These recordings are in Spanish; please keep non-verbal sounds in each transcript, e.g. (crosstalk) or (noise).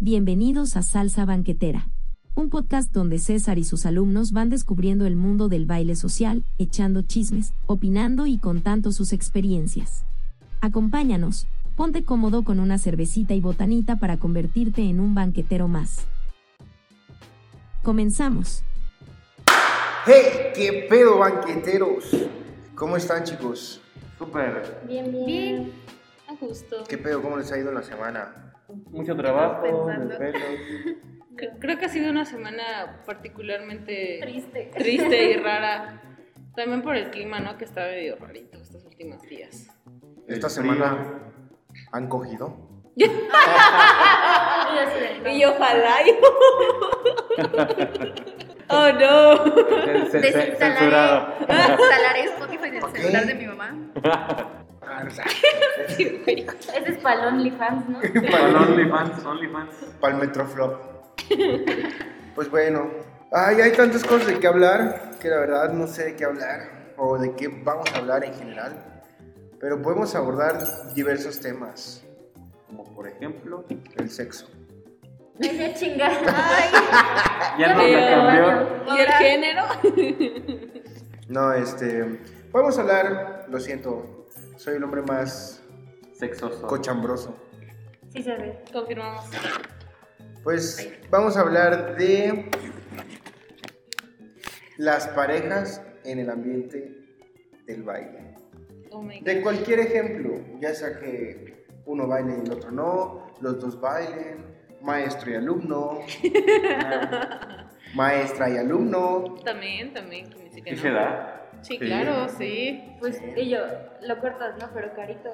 Bienvenidos a Salsa Banquetera, un podcast donde César y sus alumnos van descubriendo el mundo del baile social, echando chismes, opinando y contando sus experiencias. Acompáñanos, ponte cómodo con una cervecita y botanita para convertirte en un banquetero más. Comenzamos. ¡Hey! ¿Qué pedo, banqueteros? ¿Cómo están, chicos? Súper. Bien, bien. Bien, a gusto. ¿Qué pedo? ¿Cómo les ha ido en la semana? Mucho trabajo, (laughs) Creo que ha sido una semana particularmente Triste. triste y (laughs) rara. También por el clima, ¿no? Que está medio rarito estos últimos días. ¿Esta semana han cogido? (laughs) Y ojalá. oh no. Desinstalaré, Censurado. desinstalaré Spotify del celular de mi mamá. Ah, Ese es para el OnlyFans, ¿no? (laughs) Para OnlyFans, OnlyFans. para el Metroflop. Pues bueno. Ay, hay tantas cosas de qué hablar que la verdad no sé de qué hablar o de qué vamos a hablar en general. Pero podemos abordar diversos temas. Como por ejemplo. El sexo. Ay, ya chinga. (laughs) Ay, Ya no me me cambió. ¿Y el género? No, este. Podemos hablar, lo siento, soy el hombre más Sexoso. cochambroso. sí se ve. Confirmamos. Pues vamos a hablar de las parejas en el ambiente del baile. Oh. De cualquier ejemplo, ya sea que uno baile y el otro no, los dos bailen, maestro y alumno, (laughs) maestra y alumno. También, también. que me dice que ¿Sí no. se da? Sí, claro, sí. Pues, y yo, lo cortas, ¿no? Pero carito.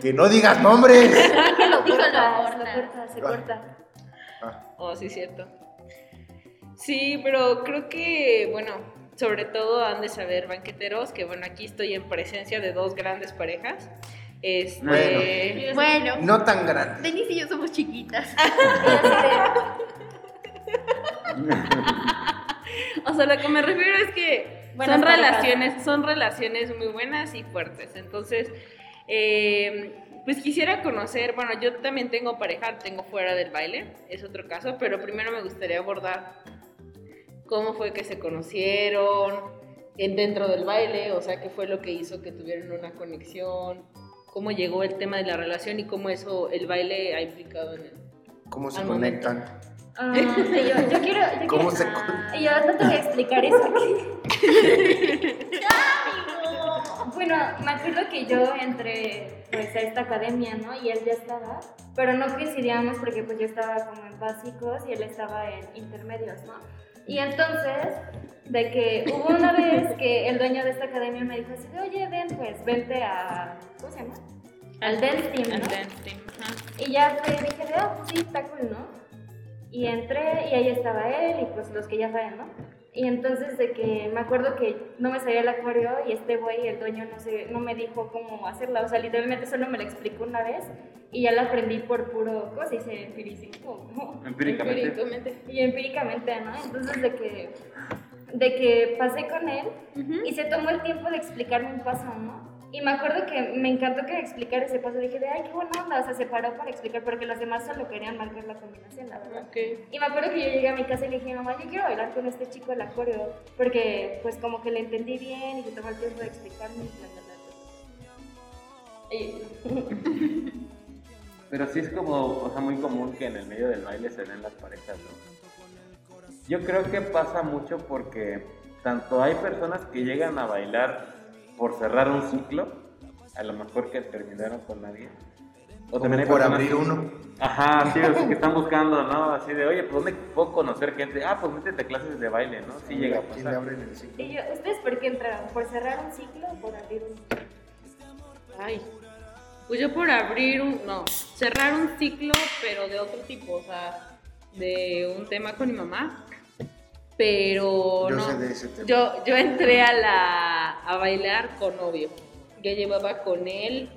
Que no digas nombres. (laughs) Que lo cortas, lo se Ah. corta. Ah, Oh, sí, cierto. Sí, pero creo que, bueno, sobre todo han de saber banqueteros que, bueno, aquí estoy en presencia de dos grandes parejas. Este, Bueno, no tan grande. Denise y yo somos chiquitas. (laughs) (laughs) o sea, lo que me refiero es que Buenas son relaciones, son relaciones muy buenas y fuertes. Entonces, eh, pues quisiera conocer, bueno, yo también tengo pareja, tengo fuera del baile, es otro caso, pero primero me gustaría abordar cómo fue que se conocieron en- dentro del baile, o sea, qué fue lo que hizo que tuvieran una conexión, cómo llegó el tema de la relación y cómo eso, el baile ha implicado en él. ¿Cómo se Al momento. Ah, yo, yo quiero. Yo ¿Cómo quiero- se ah, y yo no te voy a explicar eso (laughs) Bueno, me acuerdo que yo entré pues a esta academia, ¿no? Y él ya estaba, pero no coincidíamos porque pues yo estaba como en básicos y él estaba en intermedios, ¿no? Y entonces, de que hubo una vez que el dueño de esta academia me dijo así, de, oye, ven, pues vente a, ¿cómo se llama? Al dance team, Al ¿no? dance team, ajá. Y ya fue, dije, de, ah, pues sí, está cool, ¿no? Y entré y ahí estaba él y pues los que ya saben, ¿no? Y entonces de que me acuerdo que no me sabía el acuario y este güey, el dueño, no, sé, no me dijo cómo hacerla. O sea, literalmente solo me la explicó una vez y ya la aprendí por puro, ¿cómo se dice? Empiricismo, ¿no? Empíricamente. Empíricamente. Y empíricamente, ¿no? Entonces de que, de que pasé con él Ujú. y se tomó el tiempo de explicarme un paso, ¿no? Y me acuerdo que me encantó que me explicara ese paso. Dije, de, ay, qué buena onda. O sea, se paró para explicar porque los demás solo querían marcar la combinación, la verdad. Y me acuerdo que yo llegué a mi casa y le dije, mamá, yo quiero bailar con este chico el acorde. Porque, pues, como que le entendí bien y se tomó el tiempo de explicarme. y bla, bla, bla, bla. Y- (laughs) Pero sí es como, o sea, muy común que en el medio del baile se den las parejas, ¿no? Yo creo que pasa mucho porque tanto hay personas que llegan a bailar por cerrar un ciclo, a lo mejor que terminaron con alguien. O hay por abrir que- uno. Ajá, sí, o sea, que están buscando, ¿no? Así de, oye, pues ¿dónde puedo conocer gente? Ah, pues métete a clases de baile, ¿no? Sí llega a ¿Quién le pasar. el ciclo? Y yo, ¿ustedes por qué entraron? ¿Por cerrar un ciclo o por abrir un ciclo? Ay, pues yo por abrir un, no, cerrar un ciclo, pero de otro tipo, o sea, de un tema con mi mamá, pero Yo no. sé de ese tema. Yo, yo entré a la a bailar con novio. Yo llevaba con él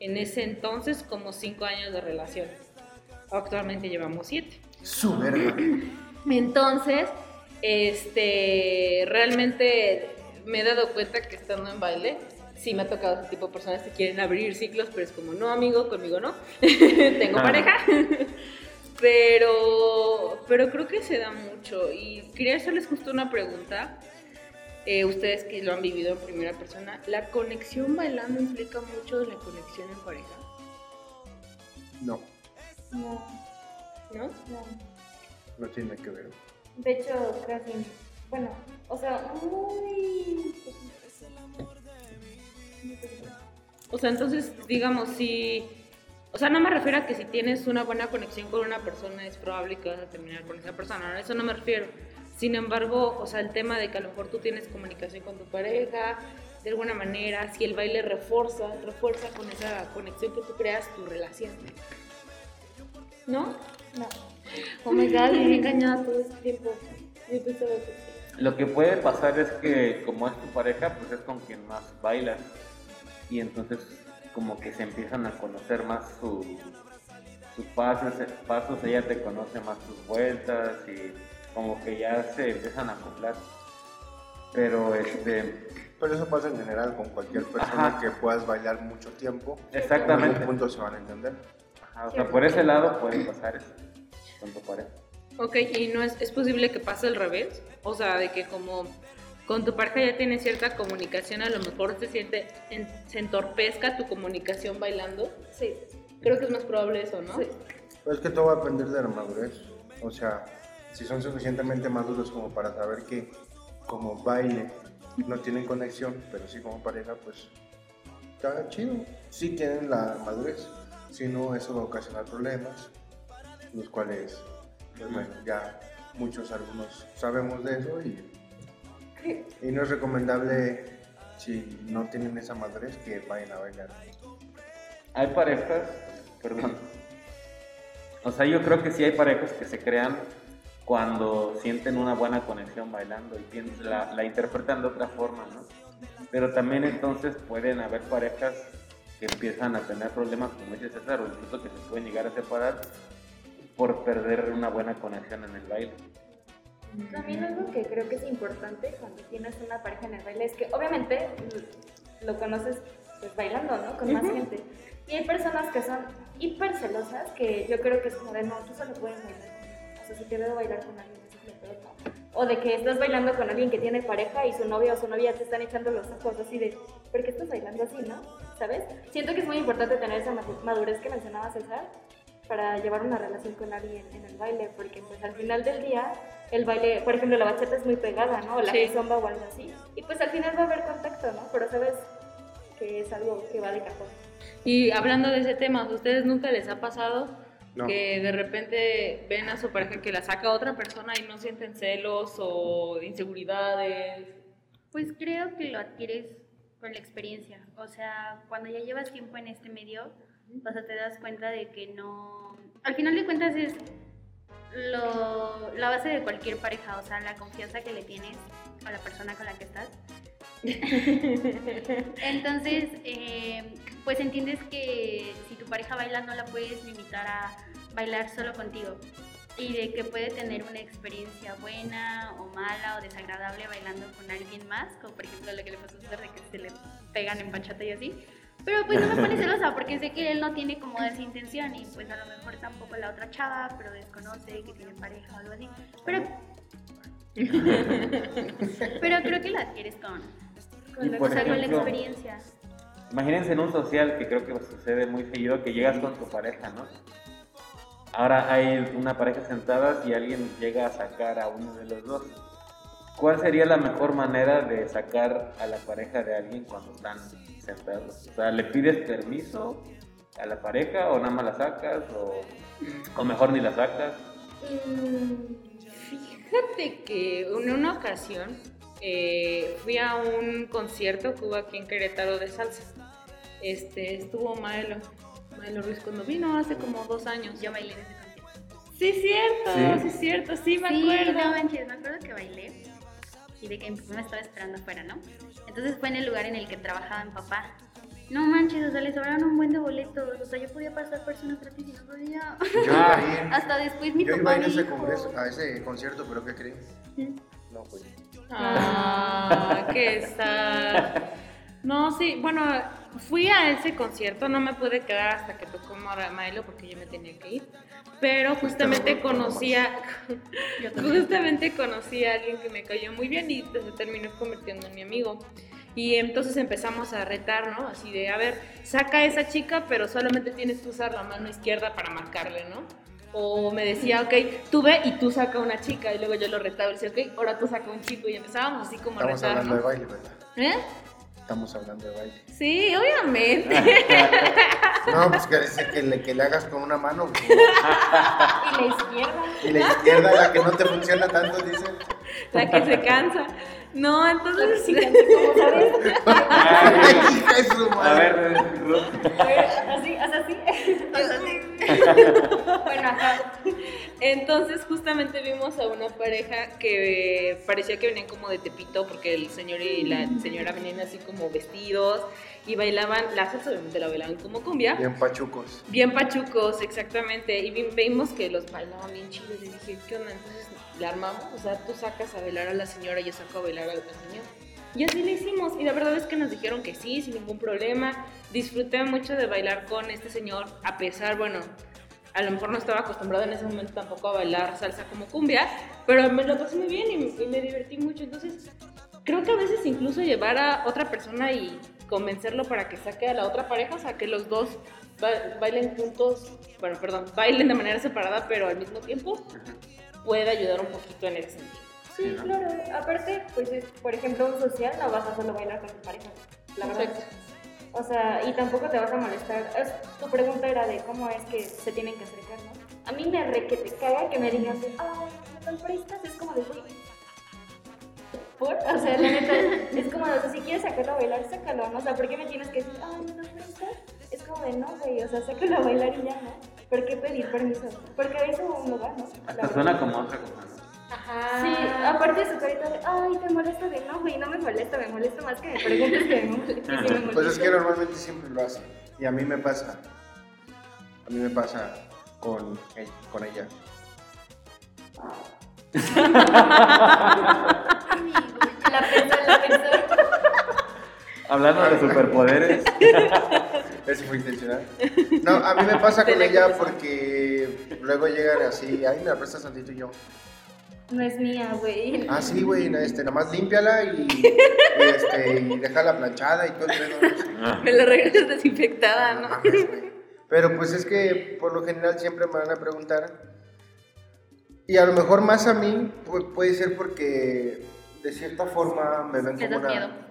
en ese entonces como cinco años de relación. Actualmente llevamos siete. Su verga. Entonces, este, realmente me he dado cuenta que estando en baile, sí me ha tocado ese tipo de personas que quieren abrir ciclos, pero es como, no, amigo, conmigo no. (laughs) Tengo Ah. pareja. Pero, pero creo que se da mucho. Y quería hacerles justo una pregunta. Eh, ustedes que lo han vivido en primera persona, ¿la conexión bailando implica mucho de la conexión en pareja? No, No, ¿No? no. no tiene que ver. De hecho, casi. Bueno, o sea, muy. O sea, entonces, digamos, si... O sea, no me refiero a que si tienes una buena conexión con una persona es probable que vas a terminar con esa persona, ¿no? A eso no me refiero. Sin embargo, o sea, el tema de que a lo mejor tú tienes comunicación con tu pareja, de alguna manera, si el baile refuerza, refuerza con esa conexión que tú creas tu relación. ¿No? No. Oh my god, me he engañado todo este tiempo. Yo pensaba que sí. Lo que puede pasar es que como es tu pareja, pues es con quien más bailas. Y entonces como que se empiezan a conocer más su- sus pasos, pasos, ella te conoce más tus vueltas y como que ya se empiezan a acoplar. Pero este, Pero eso pasa en general con cualquier persona Ajá. que puedas bailar mucho tiempo. En exactamente. algún punto se van a entender. Ajá, o sea, por ese lado puede pasar eso con tu pareja. Ok, y no es, es posible que pase al revés. O sea, de que como con tu pareja ya tienes cierta comunicación, a lo mejor se siente, en- se entorpezca tu comunicación bailando. Sí. Creo que es más probable eso, ¿no? Sí. Pero es que todo va a depender de la madurez. O sea, si son suficientemente maduros como para saber que como baile no tienen conexión, pero sí como pareja, pues está chido. Sí tienen la madurez. Si no, eso va a ocasionar problemas, los cuales, pues bueno, ya muchos, algunos sabemos de eso y, y no es recomendable si no tienen esa madurez que vayan a bailar. Hay parejas, perdón. O sea, yo creo que sí hay parejas que se crean cuando sienten una buena conexión bailando y la interpretan de otra forma, ¿no? Pero también entonces pueden haber parejas que empiezan a tener problemas, como dice César, o incluso que se pueden llegar a separar por perder una buena conexión en el baile. También algo que creo que es importante cuando tienes una pareja en el baile es que obviamente lo conoces pues bailando, ¿no? Con más gente. Y hay personas que son hiper celosas que yo creo que es como de no, tú solo puedes bailar. conmigo". O sea, si te veo bailar con alguien, es como, pero no. O de que estás bailando con alguien que tiene pareja y su novia o su novia te están echando los ojos así de, ¿por qué estás bailando así, no? ¿Sabes? Siento que es muy importante tener esa madu- madurez que mencionaba César para llevar una relación con alguien en el baile, porque pues al final del día el baile, por ejemplo, la bachata es muy pegada, ¿no? O la Sí. kizomba o algo así. Y pues al final va a haber contacto, ¿no? Pero sabes que es algo que va de cajón. Y hablando de ese tema, ¿a ustedes nunca les ha pasado No. que de repente ven a su pareja que la saca otra persona y no sienten celos o inseguridades? Pues creo que lo adquieres con la experiencia. O sea, cuando ya llevas tiempo en este medio, o sea, te das cuenta de que no... Al final de cuentas es lo, la base de cualquier pareja, o sea, la confianza que le tienes a la persona con la que estás. (laughs) Entonces, eh, pues entiendes que si tu pareja baila no la puedes limitar a bailar solo contigo y de que puede tener una experiencia buena o mala o desagradable bailando con alguien más, como por ejemplo lo que le pasó a César de que se le pegan en bachata y así. Pero pues no me pone (laughs) celosa porque sé que él no tiene como esa intención y pues a lo mejor tampoco la otra chava, pero desconoce que tiene pareja o algo así. Pero, (laughs) pero creo que la adquieres con, con, por o sea, con la ejemplo, experiencia. Imagínense en un social que creo que sucede muy seguido que llegas con tu pareja, ¿no? Ahora hay una pareja sentada y alguien llega a sacar a uno de los dos. ¿Cuál sería la mejor manera de sacar a la pareja de alguien cuando están sentados? O sea, ¿le pides permiso a la pareja o nada más la sacas o, o mejor ni la sacas? Fíjate que en una ocasión eh, fui a un concierto que hubo aquí en Querétaro de salsa. Este, estuvo Maelo, Maelo Ruiz cuando vino hace como dos años. Yo bailé en ese concierto. Sí, cierto, ¿Sí? sí, cierto, sí, me sí, acuerdo. no manches, me acuerdo que bailé y de que mi papá me estaba esperando afuera, ¿no? Entonces fue en el lugar en el que trabajaba mi papá. No manches, o sea, le sobraron un buen de boletos. O sea, yo podía pasar personas gratis y no podía. Yo (laughs) Hasta después mi yo papá iba a ir a ese, dijo- congreso, a ese concierto, pero ¿qué creen? No, pues. Ah, qué sad. No, sí, bueno, fui a ese concierto, no me pude quedar hasta que tocó Milo porque yo me tenía que ir. Pero justamente conocí a, (laughs) justamente conocí a alguien que me cayó muy bien y se terminó convirtiendo en mi amigo. Y entonces empezamos a retar, ¿no? Así de, a ver, saca a esa chica, pero solamente tienes que usar la mano izquierda para marcarle, ¿no? O me decía, ok, tú ve y tú saca una chica. Y luego yo lo retaba y decía, ok, ahora tú saca un chico. Y empezábamos así como a Estamos retar, hablando ¿no? de baile, ¿verdad? ¿Eh? Estamos hablando de baile. Sí, obviamente. (laughs) No, pues que, dice que, le, que le hagas con una mano pues, (laughs) Y la izquierda. y la izquierda la que no te funciona tanto, dice. la que se cansa. No, entonces sí. ¿Cómo sabes? (laughs) De su A ver. Así, o sea, sí. Bueno, ajá. Entonces justamente vimos a una pareja que parecía que venían como de Tepito porque el señor y la señora venían así como vestidos y bailaban, la salsa obviamente la bailaban como cumbia. Bien pachucos. Bien pachucos, exactamente. Y vi- vimos que los bailaban bien chidos. Y dije, ¿qué onda? Entonces la armamos. O sea, tú sacas a bailar a la señora y yo saco a bailar al señor. Y así lo hicimos. Y la verdad es que nos dijeron que sí, sin ningún problema. Disfruté mucho de bailar con este señor, a pesar, bueno, a lo mejor no estaba acostumbrado en ese momento tampoco a bailar salsa como cumbia, pero me lo pasé muy bien y, y me divertí mucho. Entonces, creo que a veces incluso llevar a otra persona y convencerlo para que saque a la otra pareja, o sea, que los dos ba- bailen juntos, bueno, perdón, bailen de manera separada, pero al mismo tiempo, puede ayudar un poquito en ese sentido. Sí, claro. Aparte, pues, es, por ejemplo, un social no vas a solo bailar con tu pareja. La verdad. Exacto. O sea, y tampoco te vas a molestar. Es- tu pregunta era de cómo es que se tienen que acercar, ¿no? A mí me re que te caga que me digan de, ay, ¿me prestas? Es como de. ¿Por? O sea, la neta, es como o sea, si quieres sacarlo a bailar, sácalo, ¿no? O sea, ¿por qué me tienes que decir, ay, ¿me prestas? Es como de, no, güey, o sea, sácalo a bailar y ya, ¿no? ¿Por qué pedir permiso? Porque a eso uno va, ¿no? Hasta suena como otra cosa. ¿no? Ajá. Sí, aparte de su carita de, ay, te molesta de no, güey, no me molesta, me molesta más que me preguntes que me molesta. y sí me molesta. Pues es que normalmente siempre lo hacen. Y a mí me pasa. A mí me pasa con, ella- con ella. La pensó, la pensó. Hablando de superpoderes. Eso fue intencional. No, a mí me pasa con ella porque luego llegan así, ay, me la prestas tantito y yo. No es mía, güey. Ah, sí, güey, este, nada más límpiala y, y, este, y déjala planchada y todo el pedo. Me la regresas desinfectada, No ¿no? Pero pues es que por lo general siempre me van a preguntar. Y a lo mejor más a mí pu- puede ser porque de cierta forma me ven como una,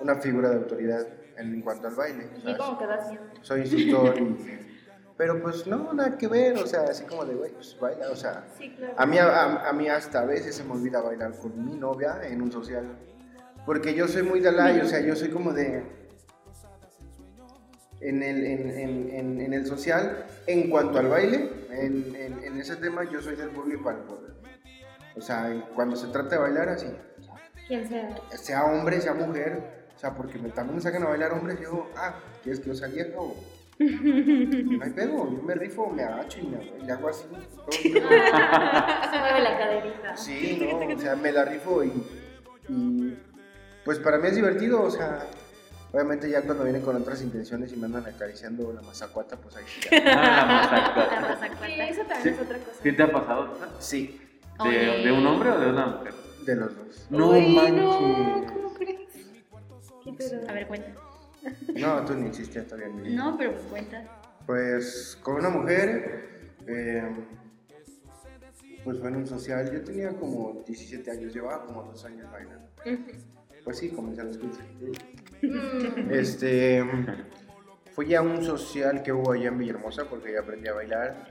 una figura de autoridad en, en cuanto al baile. Sí, como que das miedo. Soy instructor y... (laughs) Pero pues no, nada que ver, o sea, así como de, güey, pues baila, o sea... Sí, claro. A mí, a, a mí hasta a veces se me olvida bailar con mi novia en un social. Porque yo soy muy de la, o sea, yo soy como de... En el, en, en- en- en el social, en cuanto al baile, en, ese tema yo soy del público el poder. O sea, cuando se trata de bailar así, Quien sea. sea hombre, sea mujer, o sea, porque me, también me sacan a bailar hombres, yo, ah, ¿quieres que yo sea vieja o...? No hay pedo, yo me rifo, me agacho y, me, y le hago así. (laughs) Se mueve la caderita. Sí, no, o sea, me la rifo y, y, pues para mí es divertido, o sea, obviamente ya cuando vienen con otras intenciones y me andan acariciando la mazacuata, pues ahí sí. ya. Ah, la (laughs) La mazacuata. raza Sí, cuarta. eso también Sí. es otra cosa. ¿Sí te ha pasado? Sí, ¿De, un hombre o de una mujer? de los dos. No manches. no, ¿cómo crees? Qué. A ver, cuenta. No, tú ni existías todavía vida. No, pero cuenta. Pues con una mujer, eh, pues fue en un social, yo tenía como 17 años, llevaba como dos años bailando. Pues sí, comencé a los 15. Mm, Este, fui a un social que hubo allá en Villahermosa porque ya aprendí a bailar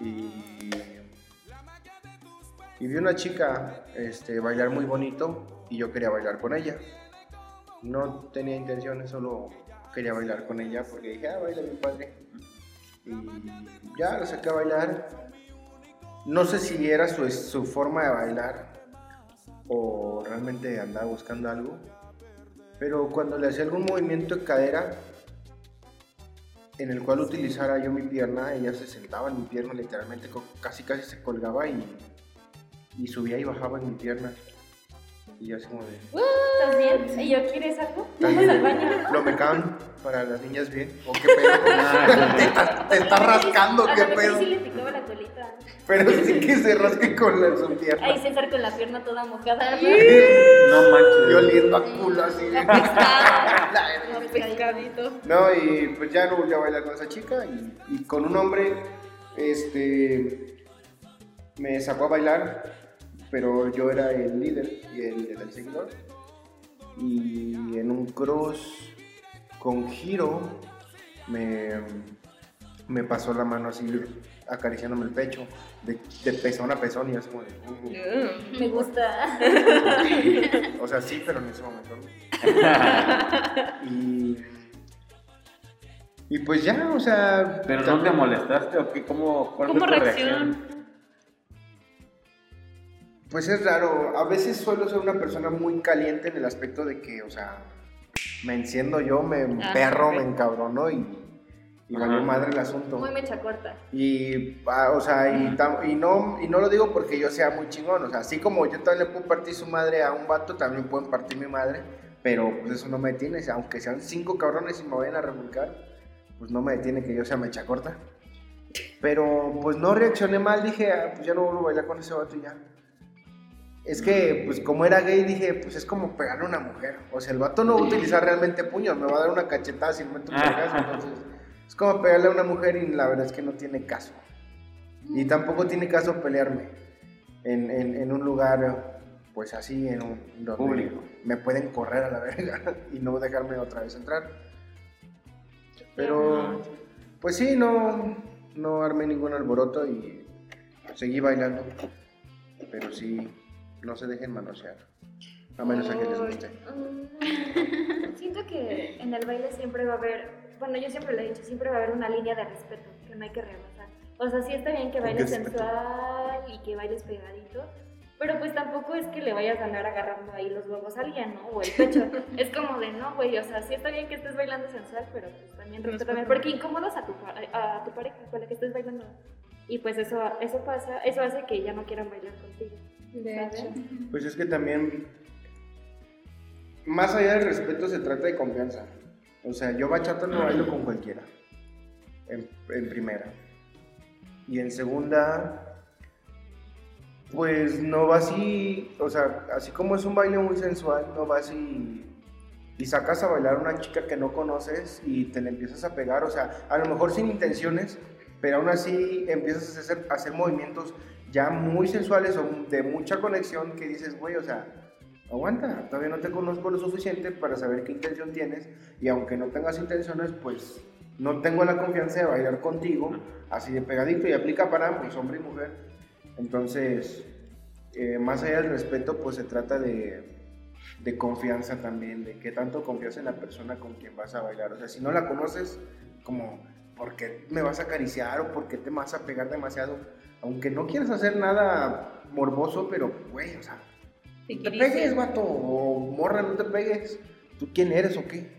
y, y vi una chica este, bailar muy bonito y yo quería bailar con ella. No tenía intenciones, solo quería bailar con ella porque dije, ah, baila bien padre. Y ya la saqué a bailar. No sé si era su, su forma de bailar o realmente andaba buscando algo. Pero cuando le hacía algún movimiento de cadera en el cual utilizara yo mi pierna, ella se sentaba en mi pierna, literalmente casi casi se colgaba y, y subía y bajaba en mi pierna. Y yo así como de... ¿Estás bien? ¿Y yo quieres algo? Vamos al baño. Flomecan para las niñas bien. ¿O qué pedo? (laughs) (laughs) te, está, te está rascando, qué lo pedo. sí le picaba la colita. Pero sí que se rasque con la su pierna. Ahí César con la pierna toda mojada. No manches. Y oliendo a culo así. (laughs) Pescadito. No, y pues ya no volví a bailar con esa chica y, y con un hombre, este, me sacó a bailar, pero yo era el líder y el seguidor. Y en un cross con giro me, me pasó la mano así acariciándome el pecho, de, de pezón a pezón y yo así como de, "Uh". Me gusta. (laughs) O sea, sí, pero en ese momento no. (laughs) y, y pues ya, o sea. Pero no te molestaste o qué, cómo, cuál fue ¿Cómo tu reacción? Pues es raro. A veces suelo ser una persona muy caliente en el aspecto de que, o sea, me enciendo yo, me Ah, perro, me encabrono y, y valió madre el asunto. Muy mecha corta. Y, ah, o sea, y, tam- y no, y no lo digo porque yo sea muy chingón, o sea, así como yo también le puedo partir su madre a un vato, también pueden partir mi madre, pero pues eso no me detiene, o sea, aunque sean cinco cabrones y me vayan a revolcar, pues no me detiene que yo sea mecha corta. Pero pues no reaccioné mal, dije, "Ah, pues ya no vuelvo a bailar con ese vato y ya. Es que, pues como era gay, dije, pues es como pegarle a una mujer. O sea, el vato no va a utilizar realmente puños, me va a dar una cachetada si me meto un vergazo, entonces... Es como pegarle a una mujer y la verdad es que no tiene caso. Y tampoco tiene caso pelearme en, en- en un lugar, pues así, en un donde Público. Me pueden correr a la verga (laughs) y no dejarme otra vez entrar. Pero, pues sí, no, no armé ningún alboroto y seguí bailando. Pero sí, no se dejen manosear. A menos a que les guste. (laughs) Siento que en el baile siempre va a haber, bueno, yo siempre lo he dicho, siempre va a haber una línea de respeto que no hay que rebasar. O sea, sí está bien que bailes sensual y que bailes pegadito, pero pues tampoco es que le vayas a andar agarrando ahí los huevos a alguien, ¿no? O el pecho. (laughs) es como de, no, güey, o sea, sí está bien que estés bailando sensual, pero pues también respétame, porque incomodas a tu, a tu pareja con la que estés bailando. Y pues eso, eso pasa, eso hace que ya no quieran bailar contigo. De ¿sabes? hecho. Pues es que también, más allá del respeto, se trata de confianza. O sea, yo bachata no bailo con cualquiera. En, en primera. Y en segunda, pues no vas y, o sea, así como es un baile muy sensual, no vas y, y sacas a bailar a una chica que no conoces y te le empiezas a pegar. O sea, a lo mejor sin intenciones, pero aún así empiezas a hacer, a hacer movimientos ya muy sensuales o de mucha conexión que dices, güey, o sea, aguanta, todavía no te conozco lo suficiente para saber qué intención tienes y aunque no tengas intenciones, pues no tengo la confianza de bailar contigo así de pegadito y aplica para ambos, hombre y mujer. Entonces, eh, más allá del respeto, pues se trata de, de confianza también, de qué tanto confías en la persona con quien vas a bailar. O sea, si no la conoces, como, ¿por qué me vas a acariciar o por qué te vas a pegar demasiado? Aunque no quieras hacer nada morboso, pero, güey, o sea, no te pegues, vato, o morra, no te pegues. ¿Tú quién eres o qué?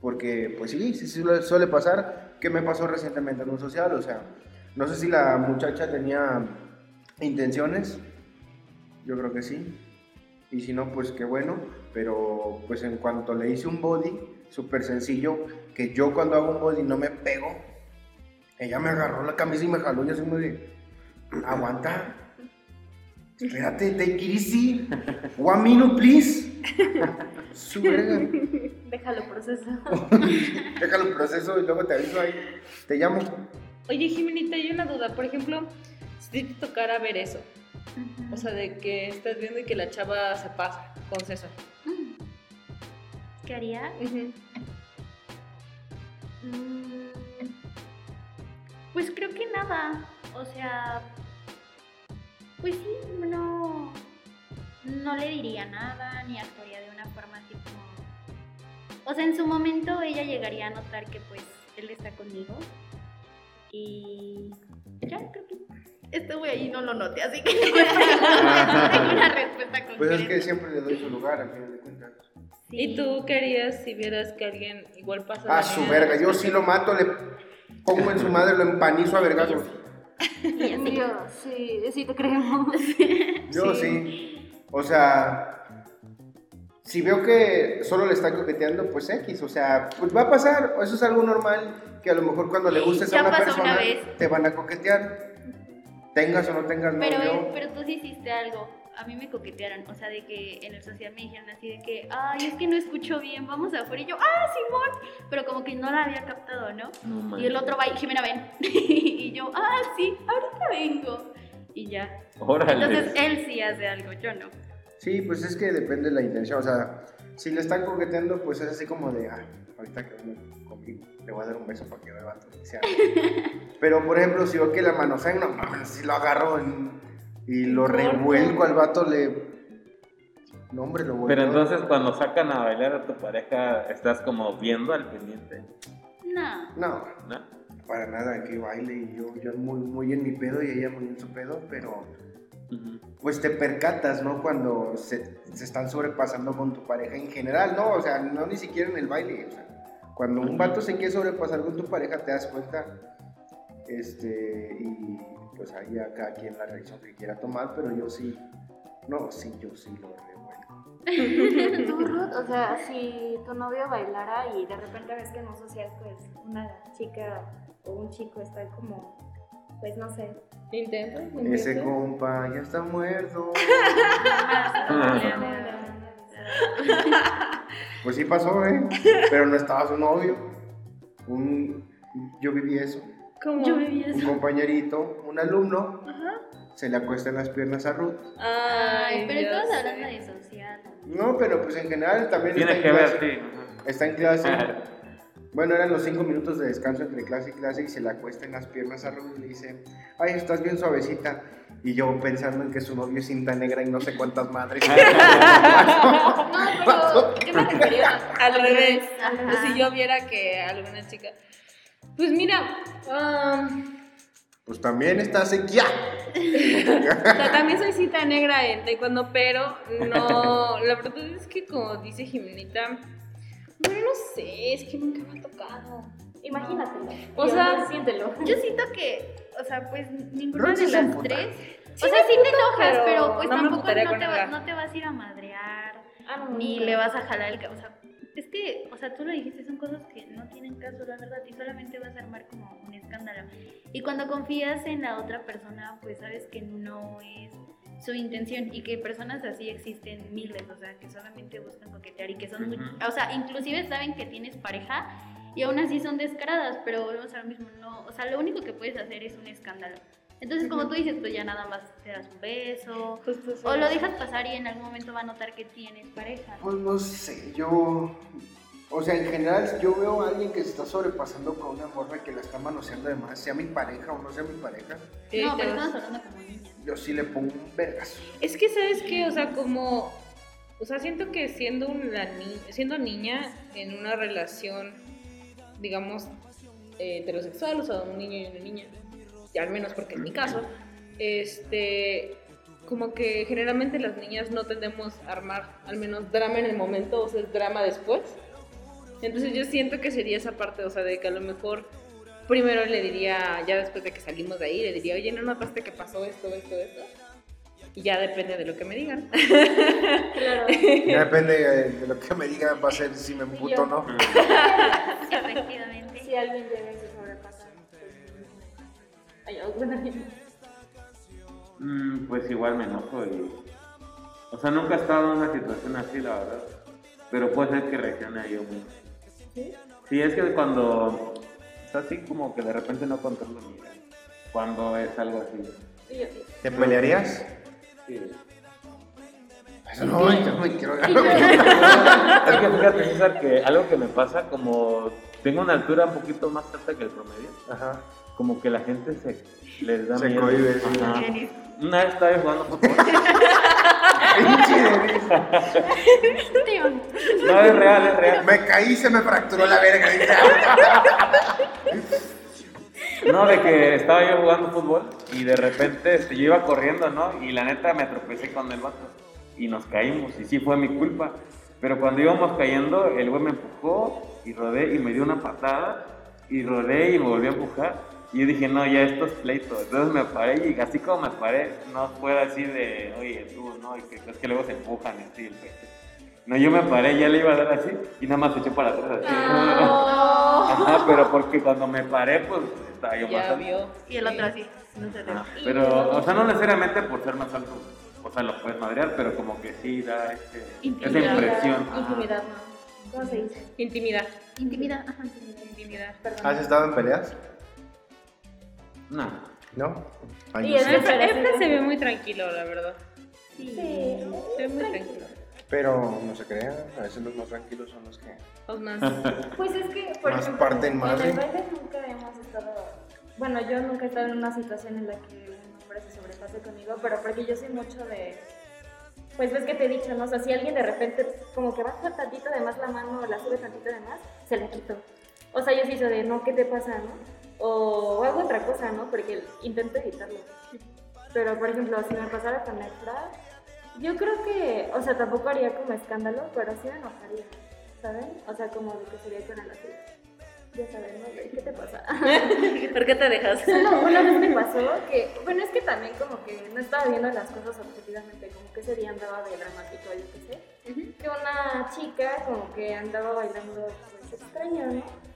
Porque, pues sí, sí, sí suele- suele pasar. ¿Qué me pasó recientemente en un social? O sea, no sé si la muchacha tenía intenciones. Yo creo que sí. Y si no, pues qué bueno. Pero, pues en cuanto le hice un body, súper sencillo, que yo cuando hago un body no me pego, ella me agarró la camisa y me jaló y así me de, aguanta. Espérate, take it easy. One minute, please. Su. Déjalo proceso. (laughs) Déjalo proceso y luego te aviso ahí. Te llamo. Oye, Jimenita, hay una duda. Por ejemplo, si te tocara ver eso, o sea, de que estás viendo y que la chava se pasa con César. ¿Qué haría? Mm, Pues creo que nada. O sea, pues sí, no, no le diría nada ni actuaría de una forma así como... O sea, en su momento ella llegaría a notar que pues él está conmigo y ya creo que este güey ahí no lo noté, así que (laughs) tengo una respuesta concreta. Pues es que siempre le doy su lugar, al final de cuentas. ¿Y tú qué harías si vieras que alguien igual pasa? Ah, la su verga. Yo sí lo mato, le pongo en su madre, lo empanizo a vergazos. (laughs) Yo, sí, sí te creemos. (laughs) Yo sí. O sea, si veo que solo le está coqueteando, pues X, o sea, pues va a pasar, eso es algo normal, que a lo mejor cuando le gustes a Ya una persona, una vez. te van a coquetear. Tengas o no tengas Pero, novio. pero tú sí hiciste algo. A mí me coquetearon, o sea, de que en el social me dijeron así de que, ay, es que no escucho bien, vamos afuera. Y yo, ah, Simón. Pero como que no la había captado, ¿no? No Y el otro va y Jimena, ven. (laughs) y yo, ah, sí, ahorita vengo. Y ya. Órale. Entonces él sí hace algo, yo no. Sí, pues es que depende de la intención, o sea, si le están coqueteando, pues es así como de, ah, ahorita que venga conmigo, le voy a dar un beso para que o sea. (laughs) Pero, por ejemplo, si veo que la manosean, no mames, si lo agarro en- y lo revuelco al vato, le... No, hombre, lo vuelvo. Pero entonces cuando sacan a bailar a tu pareja, estás como viendo al pendiente, No. No, ¿no? para nada, que baile y yo, yo muy, muy en mi pedo y ella muy en su pedo, pero pues te percatas, ¿no? Cuando se, se están sobrepasando con tu pareja en general, ¿no? O sea, no ni siquiera en el baile, o sea, cuando un vato se quiere sobrepasar con tu pareja te das cuenta, este, y pues ahí a cada quien la reacción que quiera tomar, pero yo sí, no, sí, yo sí lo revuelco. (laughs) Tú, Ruth, o sea, si tu novio bailara y de repente ves que en un social, pues una chica o un chico está como, pues no sé. Intenta, Ese compa ya está muerto. (laughs) Pues sí pasó, ¿eh? Pero no estaba su novio. Un, yo viví eso. ¿Cómo? Yo viví Un eso. compañerito, un alumno, Ajá. se le acuesta en las piernas a Ruth. Ay, pero ya estamos sé. hablando de social. No, pero pues en general también está Tiene en que ver, clase. sí. Está en clase. (laughs) Bueno, eran los cinco minutos de descanso entre clase y clase y se le acuesta en las piernas a Ruth y le dice, ay, estás bien suavecita. Y yo pensando en que su novio es cinta negra y no sé cuántas madres. (laughs) No, pero (laughs) yo me refería Al revés. Ajá. Si yo viera que alguna chica. Pues mira, um, pues también está sequía. (laughs) o sea, también soy cita negra en taekwondo, pero no. (laughs) La verdad es que, como dice Jimenita, bueno, no sé, es que nunca me ha tocado. Imagínatelo. O sea, siéntelo. Yo siento que, o sea, pues ninguna de las tres. Sí o sea, sí te enojas, pero pero pues no tampoco no te, va- no te vas a ir a madrear, Ah, no, ni le vas a jalar el cabello. O sea, es que, o sea, tú lo dijiste, son cosas que no tienen caso, la verdad, y solamente vas a armar como un escándalo. Y cuando confías en la otra persona, pues sabes que no es su intención y que personas así existen miles, o sea, que solamente buscan coquetear y que son muy, Ujú. o sea, inclusive saben que tienes pareja y aún así son descaradas, pero volvemos a lo mismo, no, o sea, lo único que puedes hacer es un escándalo. Entonces, como tú dices, pues ya nada más te das un beso Justo o lo dejas pasar y en algún momento va a notar que tienes pareja. Pues no sé, yo. O sea, en general, yo veo a alguien que se está sobrepasando con una morra que la está manoseando de más, sea mi pareja o no sea mi pareja, Sí, no, pero estamos hablando como niñas. yo sí le pongo un vergazo. Es que, ¿sabes qué? O sea, como... O sea, siento que siendo, una ni- siendo niña en una relación, digamos, eh, heterosexual, o sea, un niño y una niña, al menos porque en mi caso, este... Como que generalmente las niñas no tendemos a armar al menos drama en el momento, o sea, drama después. Entonces yo siento que sería esa parte, o sea, de que a lo mejor primero le diría, ya después de que salimos de ahí, le diría, oye, ¿no notaste que pasó esto, esto, esto? Y ya depende de lo que me digan. Claro. Ya depende de lo que me diga, va a ser si me emputo o no. (laughs) Efectivamente. Si alguien llega. Hay alguna. (laughs) Mm, pues igual me enojo y... O sea, nunca he estado en una situación así, la verdad. Pero puede ser que reaccione yo muy... ¿Sí? es que cuando... Es así como que de repente no controlo mi ira. Cuando es algo así. ¿Te pelearías? Sí. Eso no, yo no quiero (laughs) (laughs) Es que fíjate, César, que algo que me pasa, como tengo una altura un poquito más alta que el promedio, Ajá. Como que la gente se les da Se miedo. sí. Una vez estaba jugando fútbol. (laughs) No, es real, es real. Me caí se me fracturó la verga. No, de que estaba yo jugando fútbol y de repente este, yo iba corriendo, ¿no? Y la neta me tropecé con el vato y nos caímos y sí fue mi culpa. Pero cuando íbamos cayendo, el güey me empujó y rodé y me dio una patada y rodé y me volvió a empujar Y yo dije, no, ya esto es pleito. Entonces me paré y así como me paré, no fue así de, oye, tú, no, y que es que luego se empujan y así el pecho. No, yo me paré, ya le iba a dar así y nada más se echó para atrás así. Ajá, pero porque cuando me paré, pues estaba yo más Ya alto. vio. Y el otro así. No se Pero, o sea, no necesariamente por ser más alto, o sea, lo puedes madrear, pero como que sí da este, esa Intimidad. impresión. Intimidad, ¿no? ¿Cómo se dice? Intimidad. Intimidad. Ajá, intimidad. Intimidad. Perdón. ¿Has estado en peleas? No. ¿No? Ay, Y no es sé. de- Efra, Efra se ve muy tranquilo, la verdad. Sí. Se ve muy tranquilo. Pero no se crean, a veces los más tranquilos son los que... Los más. (laughs) Pues es que, por Más ejemplo, parten en madre. el baile nunca hemos estado, bueno, yo nunca he estado en una situación en la que un hombre se sobrepase conmigo, pero porque yo soy mucho de, pues ves que te he dicho, ¿no? O sea, si alguien de repente como que baja tantito de más la mano o la sube tantito de más, se la quito. O sea, yo sí soy de, no, ¿qué te pasa, no? O hago otra cosa, ¿no? Porque intento evitarlo. Pero, por ejemplo, si me pasara con Efra, yo creo que, o sea, tampoco haría como escándalo, pero sí me enojaría, ¿saben? O sea, como de que sería con el azul. Ya. De, ¿Qué te pasa? (laughs) ¿Por qué te dejas? (laughs) Solo una vez me pasó que, bueno, es que también como que no estaba viendo las cosas objetivamente, como que ese día andaba de dramático, yo qué sé. Que una chica como que andaba bailando, pues extraño, ¿no?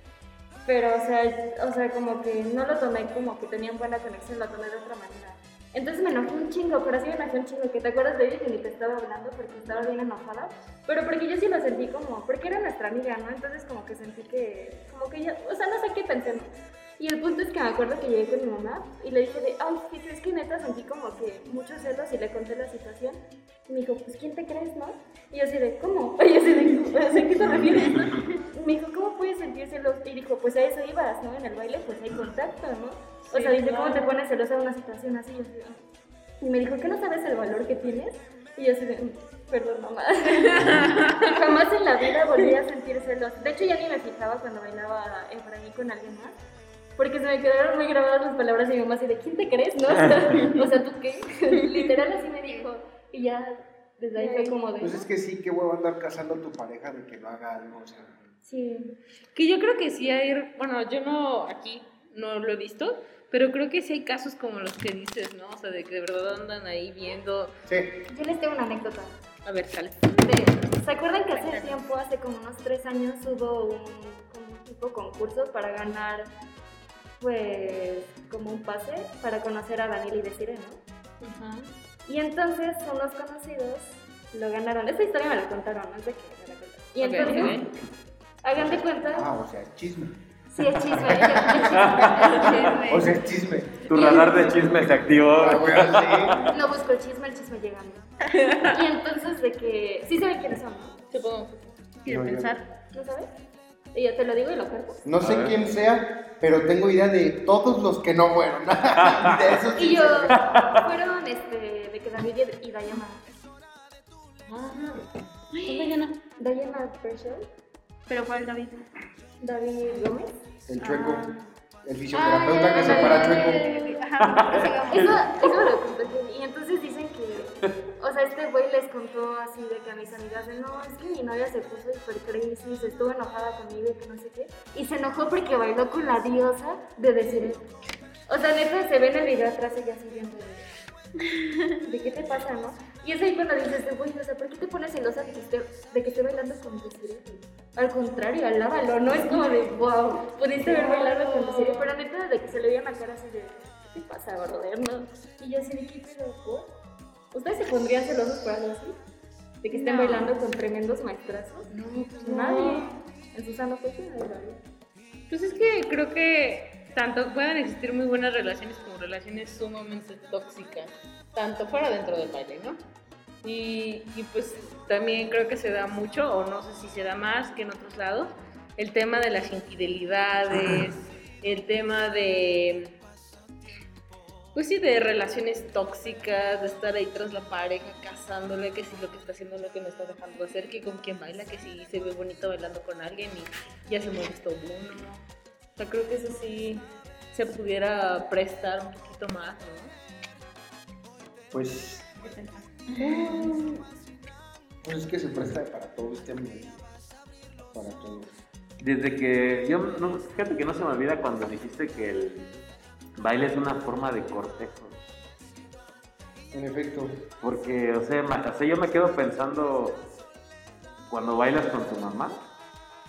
Pero, o sea, o sea, como que no lo tomé como que tenían buena conexión, lo tomé de otra manera. Entonces me enojé un chingo, pero sí me enojé un chingo, que te acuerdas de ella que ni te estaba hablando porque estaba bien enojada, pero porque yo sí lo sentí como, porque era nuestra amiga, ¿no? Entonces como que sentí que, como que ella, o sea, no sé qué pensé. Y el punto es que me acuerdo que llegué con mi mamá y le dije de, ay, ¿qué crees que neta sentí como que muchos celos y le conté la situación? Y me dijo, pues, ¿quién te crees, no? Y yo así de, ¿cómo? (laughs) Y yo así de, ¿a qué te refieres, no? Me dijo, ¿cómo puedes sentir celos? Y dijo, pues a eso ibas, ¿no? En el baile, pues hay contacto, ¿no? O sea, dice, ¿cómo te pones celosa en una situación así? Y yo así de. Y me dijo, ¿qué no sabes el valor que tienes? Y yo así de, "Mm, perdón, mamá. (laughs) Jamás en la vida volví a sentir celos. De hecho, ya ni me fijaba cuando bailaba en Franí con alguien más. Porque se me quedaron muy grabadas las palabras de mi mamá así de, ¿quién te crees? ¿No? (laughs) O sea, ¿tú qué? Literal así me dijo. Y ya, desde ahí fue como de... Pues es que sí, qué huevo andar casando a tu pareja de que no haga algo, o sea... Sí. Que yo creo que sí hay, bueno, yo no, aquí no lo he visto, pero creo que sí hay casos como los que dices, ¿no? O sea, de que de verdad andan ahí viendo. Sí, Yo les tengo una anécdota. A ver, sale. De- ¿Se acuerdan que hace tiempo, hace como unos tres años, hubo un, como un tipo concurso para ganar, pues, como un pase para conocer a Daniel y Desiree, ¿no? Ajá. Y entonces unos conocidos lo ganaron. Esta historia me la contaron, no es de que me la contaron. Y entonces, hagan de cuenta, ah, o sea, chisme. sí es chisme, es chisme. O sea, es chisme. Tu radar de chisme se activó. Ah, sí. No busco el chisme, el chisme llega a mí. Y entonces de que, sí saben quiénes son, ¿no? Supongo. Quiero No, pensar. ¿No sabes? Y yo te lo digo y lo cuento. No A sé ver. quién sea, pero tengo idea de todos los que no fueron. (laughs) de esos sí Y yo, fueron este, de que David y Dayana. Dayana. Dayana Pero ¿cuál David? David Gómez. El chueco. Ah. El fisioterapeuta que se para chueco. Ajá, (laughs) Eso, eso me lo contó. Y entonces sea, este güey les contó así de que a mis amigas de no, es que mi novia se puso hiper crazy, se estuvo enojada conmigo y que no sé qué. Y se enojó porque bailó con la diosa de decir. O sea, neta, se ve en el video atrás ella así viendo de, ¿de qué te pasa, no? Y es ahí cuando dices, güey, o sea, ¿por qué te pones celosa de que esté, de que esté bailando con Desiree? Al contrario, alábalo, ¿no? Es como de, wow, pudiste haber bailado con Desiree, pero neta, de que se le veía la cara así de, ¿qué te pasa, brother? ¿No? Y yo así de, ¿qué pedo? ¿Ustedes se pondrían celosos por algo así? ¿De que estén No. bailando con tremendos maestrazos? No, pues Nadie. En Susana fue que nadie. Pues es que creo que tanto pueden existir muy buenas relaciones como relaciones sumamente tóxicas, tanto fuera dentro del baile, ¿no? Y, y pues también creo que se da mucho, o no sé si se da más que en otros lados, el tema de las infidelidades, (clears throat) el tema de, pues sí, de relaciones tóxicas, de estar ahí tras la pareja, casándole, que si lo que está haciendo es lo que me está dejando hacer, que con quién baila, que si se ve bonito bailando con alguien y ya se molestó uno. O sea, creo que eso sí se pudiera prestar un poquito más, ¿no? Pues, pues es que se presta para todo este ambiente. Para todo. Desde que yo, no, fíjate que no se me olvida cuando dijiste que el, baile es una forma de cortejo. En efecto. Porque, o sea, o sea, yo me quedo pensando cuando bailas con tu mamá,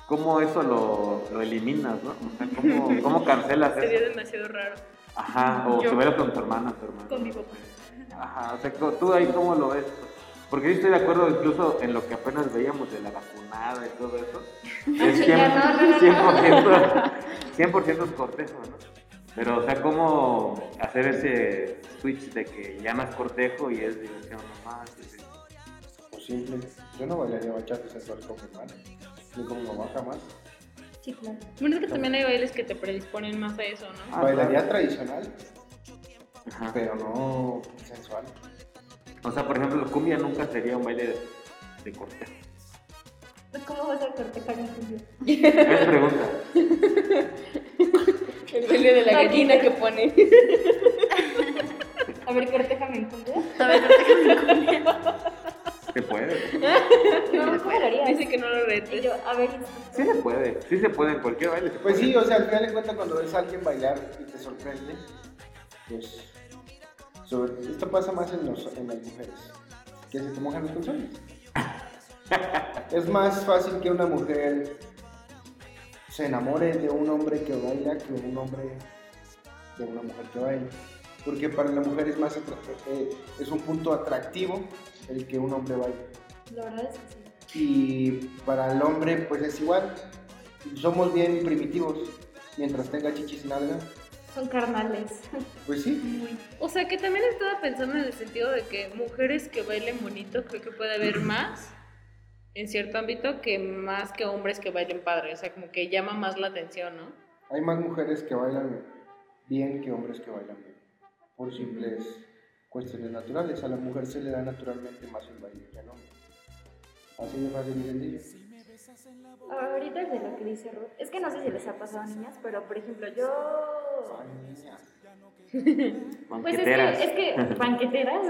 cómo eso lo, lo eliminas, ¿no? O sea, cómo, (laughs) cómo cancelas Sería eso. demasiado raro. Ajá, o Yo- si bailas con tu hermana, tu hermano. Con mi papá. Ajá, o sea, tú ahí cómo lo ves. Porque yo estoy de acuerdo incluso en lo que apenas veíamos de la vacunada y todo eso. (laughs) Es 100%, Ya, no, no, no, 100%, 100% es cortejo, ¿no? Pero, o sea, cómo hacer ese switch de que ya no es cortejo y es diversión nomás. Pues simple. Yo no bailaría bachata sensual con mi hermana. Ni con mi mamá jamás. Sí, claro. Bueno, es que también hay bailes que te predisponen más a eso, ¿no? Ah, bailaría claro. tradicional, Ajá. pero no sensual. O sea, por ejemplo, cumbia nunca sería un baile de, de cortejo. Pues, ¿cómo vas a cortejar un cumbia? Es pregunta. (laughs) El baile de la gallina que pone. A ver, cortéjame en cumbia. A ver, Se puede. No, ¿cómo lo harías? Dice que no lo Y retes. yo, a ver, Sí se puede. Sí se puede en cualquier baile. se Pues puede. sí, o sea, al final de cuentas cuando ves a alguien bailar y te sorprende, pues sobre- esto pasa más en, los, en las mujeres, que se te mojan los calzones. (laughs) es más fácil que una mujer se enamore de un hombre que baila que un hombre de una mujer que baila. Porque para la mujer es más eh, es un punto atractivo el que un hombre baile. la verdad es que sí. Y para el hombre, pues es igual. Somos bien primitivos. Mientras tenga chichis y nalga, Son carnales. (laughs) pues sí. O sea, que también estaba pensando en el sentido de que mujeres que bailen bonito, creo que puede haber más en cierto ámbito que más que hombres que bailen padre. O sea, como que llama más la atención, ¿no? Hay más mujeres que bailan bien que hombres que bailan bien. Por simples cuestiones naturales. A la mujer se le da naturalmente más el baile que al hombre. Así de fácil y sencillo. Ahorita de lo que dice Ruth, es que no sé si les ha pasado a niñas, pero por ejemplo, yo. Ay, niña. (laughs) Pues es que, es que, (laughs) banqueteras.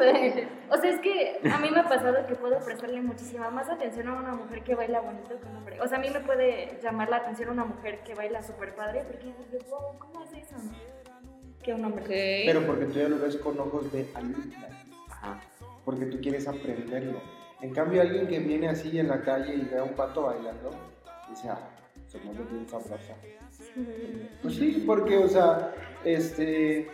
o sea, es que a mí me ha pasado que puedo prestarle muchísima más atención a una mujer que baila bonito que un hombre. O sea, a mí me puede llamar la atención una mujer que baila súper padre, porque digo, wow, ¿cómo es eso? Que un hombre. Ok. Pero porque tú ya lo ves con ojos de alumna. Ajá. Porque tú quieres aprenderlo. En cambio, alguien que viene así en la calle y ve a un pato bailando, dice, ah, se mueve bien sabrosa. Pues sí, porque, o sea, este,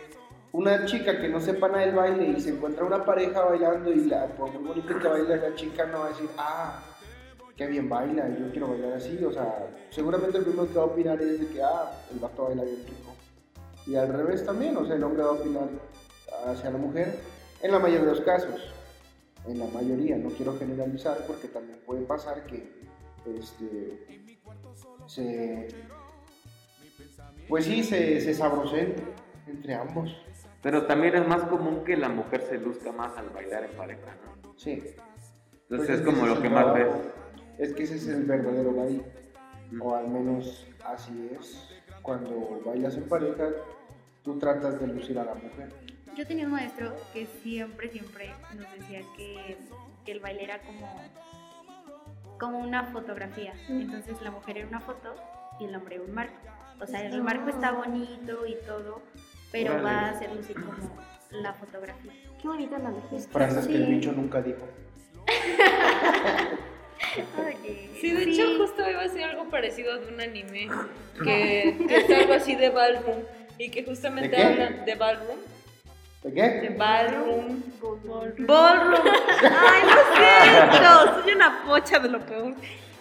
una chica que no sepa nada del baile y se encuentra una pareja bailando y la, por muy bonito que baila la chica no va a decir, ah, qué bien baila, yo quiero bailar así, o sea, seguramente el primero que va a opinar es de que, ah, el vato baila bien rico. Y al revés también, o sea, el hombre va a opinar hacia la mujer, en la mayoría de los casos, en la mayoría, no quiero generalizar porque también puede pasar que, este, se pues sí, se, se sabroseen entre ambos. Pero también es más común que la mujer se luzca más al bailar en pareja, ¿no? Sí. Entonces Pues es como lo que más ves. Es que ese es el verdadero baile. Mm. O al menos así es. Cuando bailas en pareja, tú tratas de lucir a la mujer. Yo tenía un maestro que siempre, siempre nos decía que, que el baile era como, como una fotografía. Entonces la mujer era una foto y el hombre un marco. O sea, el marco está bonito y todo, pero Órale. va a hacer lucir como la fotografía. Qué bonita analogía. Frases que el bicho nunca dijo. Oye, Sí, de sí. hecho justo iba a ser algo parecido de un anime que, que es algo así de ballroom y que justamente ¿De hablan de ballroom, ¿De de qué? ballroom, ballroom. Ay, lo siento, soy una pocha de lo peor.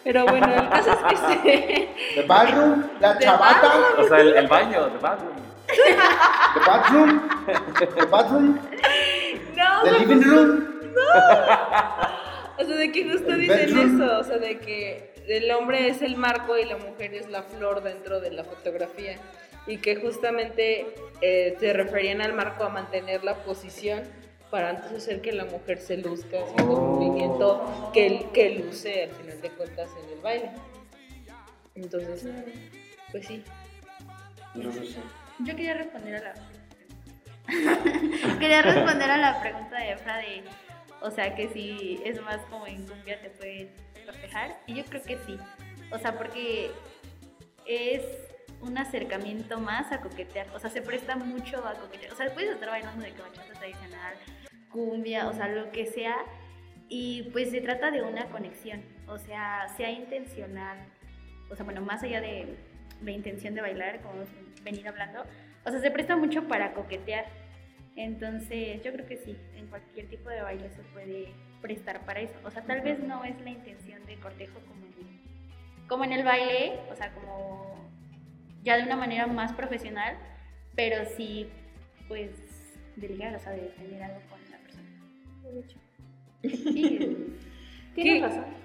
Pero bueno, el caso es que se... ¿De ballroom? ¿La De chavata? O sea, el, el baño, de bathroom. ¿De bathroom? ¿De bathroom? No, ¿De no, living room? O sea, de que justo El dicen bedroom. eso, o sea, de que el hombre es el marco y la mujer es la flor dentro de la fotografía. Y que justamente eh, se referían al marco a mantener la posición para entonces hacer que la mujer se luzca haciendo un Oh. movimiento que, que luce al final de cuentas en el baile. Entonces, pues sí. No lo sé. Yo quería responder a la (laughs) quería responder a la pregunta de Efra de, o sea, que si es más como en cumbia te pueden cortejar y yo creo que sí. O sea, porque es un acercamiento más a coquetear. O sea, se presta mucho a coquetear. O sea, puedes estar bailando de bachata tradicional, cumbia, o sea, lo que sea. Y pues se trata de una conexión. O sea, sea intencional. O sea, bueno, más allá de la intención de bailar, como venido hablando. O sea, se presta mucho para coquetear. Entonces, yo creo que sí, en cualquier tipo de baile se puede prestar para eso. O sea, tal vez no es la intención de cortejo como en, como en el baile, o sea, como ya de una manera más profesional, pero sí, pues, de ligar, o sea, de tener algo con la persona. Sí, (laughs) tienes ¿Qué? razón.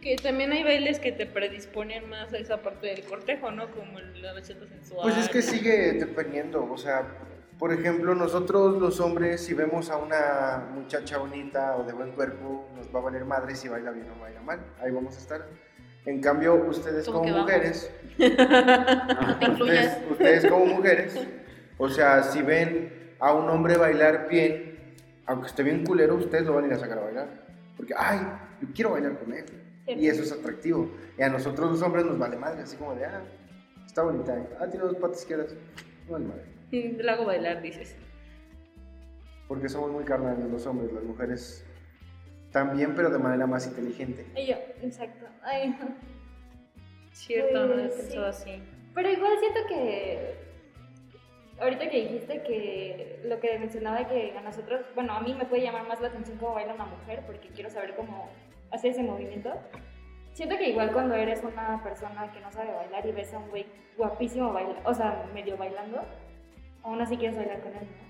Que también hay bailes que te predisponen más a esa parte del cortejo, ¿no? Como la bachata sensual. Pues es que sigue dependiendo, o sea, por ejemplo, nosotros los hombres, si vemos a una muchacha bonita o de buen cuerpo, nos va a valer madre si baila bien o baila mal, ahí vamos a estar. En cambio, ustedes Como mujeres, (laughs) ustedes, ustedes como mujeres, o sea, si ven a un hombre bailar bien, aunque esté bien culero, ustedes lo van a ir a sacar a bailar. Porque, ay, yo quiero bailar con él. Y eso es atractivo. Y a nosotros los hombres nos vale madre, así como de, ah, está bonita. Ah, tiene dos patas izquierdas. No vale madre. Sí, la hago bailar, dices. Porque somos muy carnales los hombres, las mujeres también, pero de manera más inteligente. Y yo, exacto. Ay, Cierto, no sí. así. Pero igual siento que ahorita que dijiste que lo que mencionaba que a nosotros, bueno, a mí me puede llamar más la atención cómo baila una mujer porque quiero saber cómo hace ese movimiento. Siento que igual cuando eres una persona que no sabe bailar y ves a un güey guapísimo bailar, o sea, medio bailando, aún así quieres bailar con él, ¿no?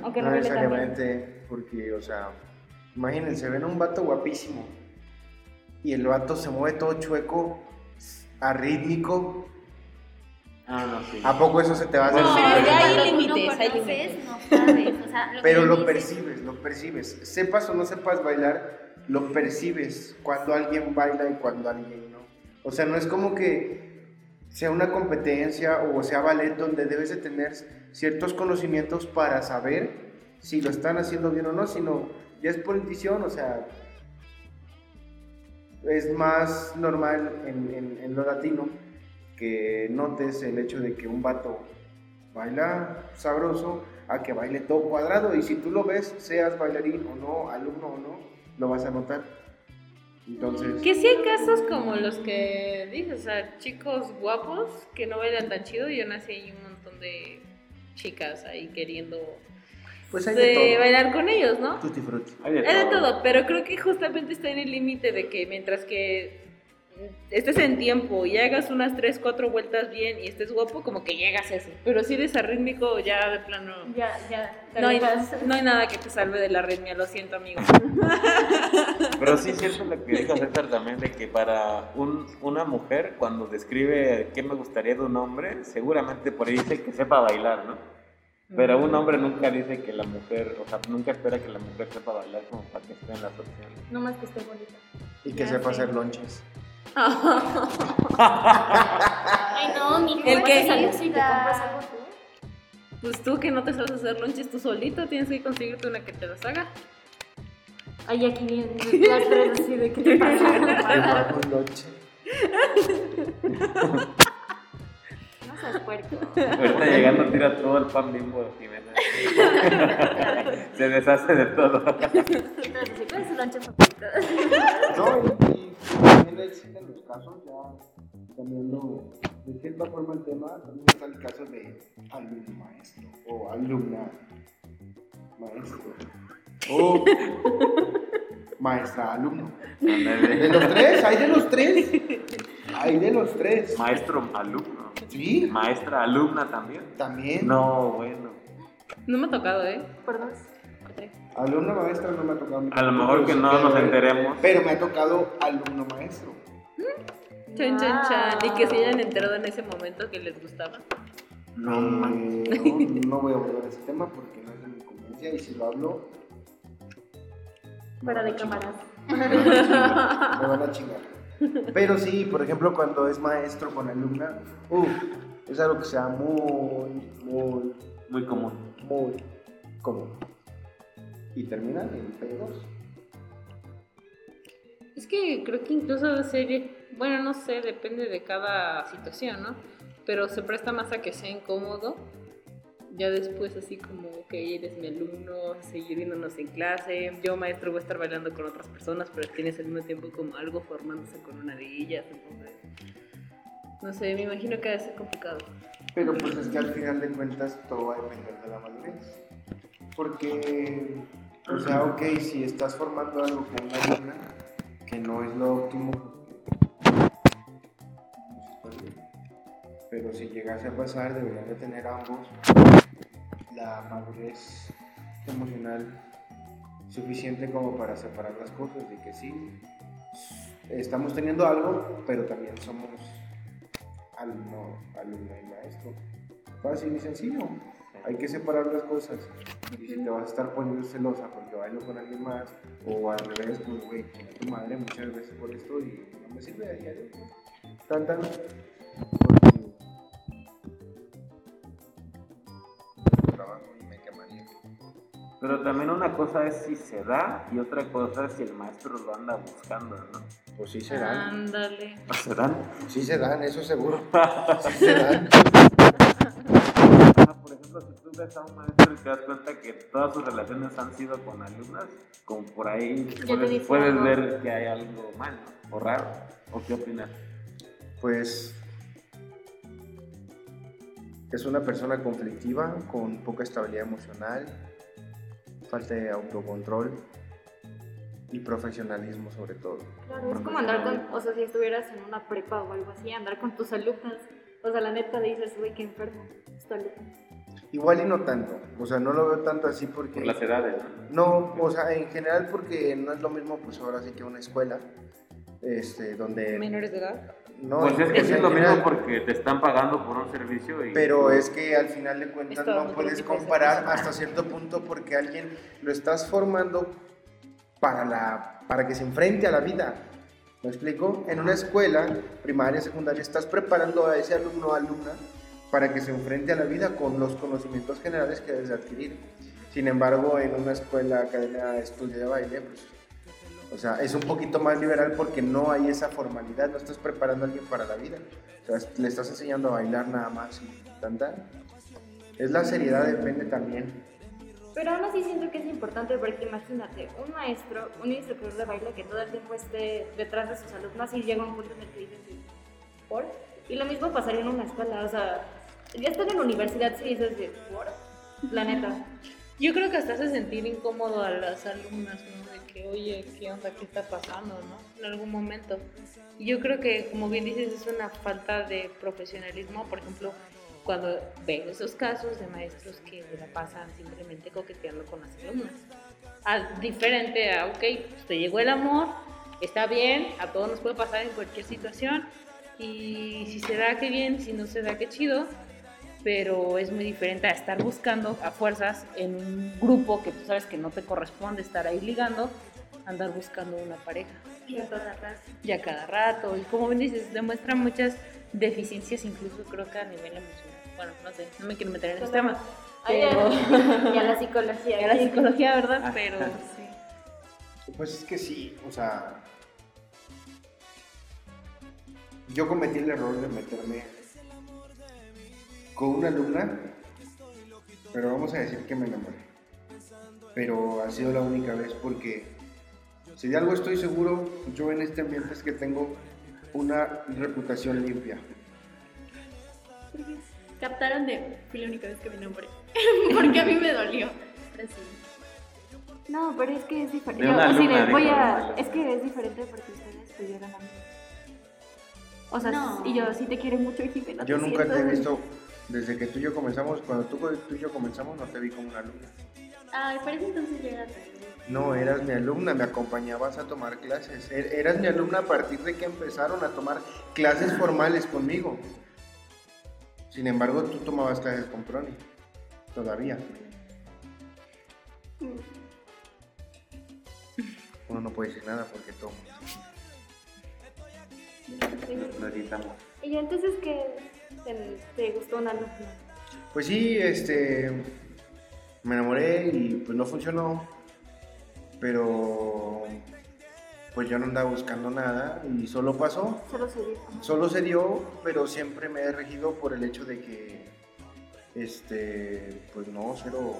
(clears throat) Aunque no, No necesariamente, porque, o sea, imagínense, ven a un vato guapísimo y el vato se mueve todo chueco, arrítmico. Ah, no, sí. ¿A poco eso se te va a hacer? No, pero ya hay límites, no hay conoces, límites. no sabes, o sea, lo Pero lo percibes, lo percibes. Sepas o no sepas bailar, lo percibes cuando alguien baila y cuando alguien no. O sea, no es como que sea una competencia o sea ballet donde debes de tener ciertos conocimientos para saber si lo están haciendo bien o no, sino ya es por intuición, o sea, es más normal en, en- en lo latino que notes el hecho de que un vato baila sabroso a que baile todo cuadrado y si tú lo ves, seas bailarín o no, alumno o no, lo vas a notar. Entonces, Que sí hay casos como los que dices, o sea, chicos guapos que no bailan tan chido y aún así hay un montón de chicas ahí queriendo pues hay de de todo. bailar con ellos, ¿no? Tutti frutti. Hay de Hay de todo. todo, pero creo que justamente está en el límite de que mientras que estés en tiempo y hagas unas 3, 4 vueltas bien y estés guapo, como que llegas a eso. Pero si eres arrítmico, ya de plano... Ya, ya. No hay, no hay nada que te salve de la arritmia, lo siento, amigo. (laughs) Pero sí es cierto lo que dijo César también, de que para un- una mujer, cuando describe qué me gustaría de un hombre, seguramente por ahí dice que sepa bailar, ¿no? Pero un hombre nunca dice que la mujer, o sea, nunca espera que la mujer sepa bailar como para que esté en las opciones. No más que esté bonita. Y que Ya sepa sé. hacer lonches. Ay, no, mi El que- sale si te compras algo tú. Pues tú que no te sabes hacer lonches tú solito, tienes que conseguirte una que te las haga. Ay, aquí vienen las tres así de qué te pasa. Un (laughs) lonche. No seas puerco. Ahorita llegando tira todo el pan bimbo de Jimena. Se deshace de todo. Entonces, ¿cuál es su lonche favorito? No, y también existen los casos, ya cambiando de cierta forma el tema, también está el caso de alumno maestro o alumna maestro (laughs) o maestra alumno. De los tres, hay de los tres. Hay de los tres. Maestro, alumno. Sí, Maestra, alumna también. también. No, bueno. No me ha tocado, ¿eh? Perdón. Alumno maestra no me ha tocado. a lo mejor que no Pero- nos enteremos. Pero me ha tocado alumno maestro. Chan, chan, chan. Y que se hayan enterado en ese momento que les gustaba. No, no, no voy a volver a ese tema porque no es de mi conveniencia y si lo hablo. Fuera de cámaras. (laughs) Me van a chingar. Pero sí, por ejemplo, cuando es maestro con alumna, uff, es algo que sea muy, muy, Muy común. muy común. Y terminan en pedos. Es que creo que incluso de serie, bueno, no sé, depende de cada situación, ¿no? pero se presta más a que sea incómodo. Ya después así como, ok, eres mi alumno, seguir viéndonos en clase. Yo, maestro, voy a estar bailando con otras personas, pero tienes al mismo tiempo como algo formándose con una de ellas. Entonces, no sé, me imagino que debe ser complicado. Pero pues es que al final de cuentas todo va a depender de la madurez. Porque, o sea, ok, si estás formando algo con una alumna, que no es lo óptimo, pues pero si llegase a pasar, deberían de tener ambos la madurez emocional suficiente como para separar las cosas, de que sí, estamos teniendo algo, pero también somos alumno, alumno y maestro. Fácil y sencillo. Hay que separar las cosas. Y si te vas a estar poniendo celosa porque bailo con alguien más, o al revés, pues güey, tu madre muchas veces por esto y no me sirve de diario. Tan tan. Porque trabajo y me quemaría. Pero también una cosa es si se da y otra cosa es si el maestro lo anda buscando, ¿no? Pues sí se dan. Ándale. ¿O se dan? Sí se dan, eso seguro. (laughs) Sí se dan. Ejemplo, si tú ves a un maestro y te das cuenta que todas sus relaciones han sido con alumnas, como por ahí puedes, puedes ver que hay algo mal ¿no? o raro. ¿O qué opinas? Pues es una persona conflictiva, con poca estabilidad emocional, falta de autocontrol y profesionalismo sobre todo. Claro, es como andar con, o sea, si estuvieras en una prepa o algo así, andar con tus alumnas. O sea, la neta dices, güey, qué enfermo, es tu alumno. Igual y no tanto, o sea, no lo veo tanto así porque... Por las edades, ¿no? O sea, en general porque no es lo mismo, pues ahora sí que una escuela, este, donde... Menores de edad. No, Pues es que sí es lo general, mismo porque te están pagando por un servicio y... Pero es que al final de cuentas Es todo no puedes comparar hasta cierto punto porque alguien lo estás formando para, la, para que se enfrente a la vida. ¿Me explico? En una escuela primaria, secundaria, estás preparando a ese alumno o alumna para que se enfrente a la vida con los conocimientos generales que debes de adquirir. Sin embargo, en una escuela, academia de estudio de baile, pues, o sea, es un poquito más liberal porque no hay esa formalidad, no estás preparando a alguien para la vida. O sea, le estás enseñando a bailar nada más y tan, tan. Es la seriedad, depende también. Pero aún así siento que es importante porque imagínate, un maestro, un instructor de baile que todo el tiempo esté detrás de sus alumnos y llega un punto en el que dices, ¿por? Y lo mismo pasaría en una escuela, o sea, ya están en la universidad si dices. La neta. Yo creo que hasta hace sentir incómodo a las alumnas, ¿no? De que, oye, ¿qué onda? ¿Qué está pasando, no? En algún momento. Yo creo que, como bien dices, es una falta de profesionalismo. Por ejemplo, cuando ven esos casos de maestros que la pasan simplemente coqueteando con las alumnas. A- diferente a, ok, pues te llegó el amor, está bien, a todos nos puede pasar en cualquier situación. Y si se da, qué bien, si no se da, qué chido pero es muy diferente a estar buscando a fuerzas en un grupo que tú sabes que no te corresponde estar ahí ligando, andar buscando una pareja. Y a todas las- Y a cada rato, y como bien dices, demuestra muchas deficiencias, incluso creo que a nivel emocional. Bueno, no sé, no me quiero meter en esos temas. Ay, Pero- (laughs) Y a la psicología. Y a la psicología, ¿verdad? Ah. Pero (laughs) sí. Pues es que sí, o sea. Yo cometí el error de meterme con una alumna, pero vamos a decir que me enamoré. Pero ha sido la única vez porque, si de algo estoy seguro, yo en este ambiente es que tengo una reputación limpia. Captaron de. Fui la única vez que me enamoré. (laughs) Porque a mí me dolió. Pero sí. No, pero es que es diferente. De Yo, voy a... Es que es diferente porque ustedes tuvieron amigos. O sea, No. y yo sí te quiero mucho, Jimena. Yo nunca te he siento. visto, desde que tú y yo comenzamos, cuando tú, tú y yo comenzamos, no te vi como una alumna. Ay, parece entonces yo era No, eras mi alumna, me acompañabas a tomar clases. Er- Eras mi alumna a partir de que empezaron a tomar clases formales conmigo. Sin embargo, tú tomabas clases con Proni. Todavía. Uno no puede decir nada porque todo. Lo editamos. Y entonces que te, gustó una alumna. Pues sí, este. Me enamoré y pues no funcionó. Pero. pues yo no andaba buscando nada y solo pasó. Solo se dio. Solo se dio, pero siempre me he regido por el hecho de que, este, pues no, cero,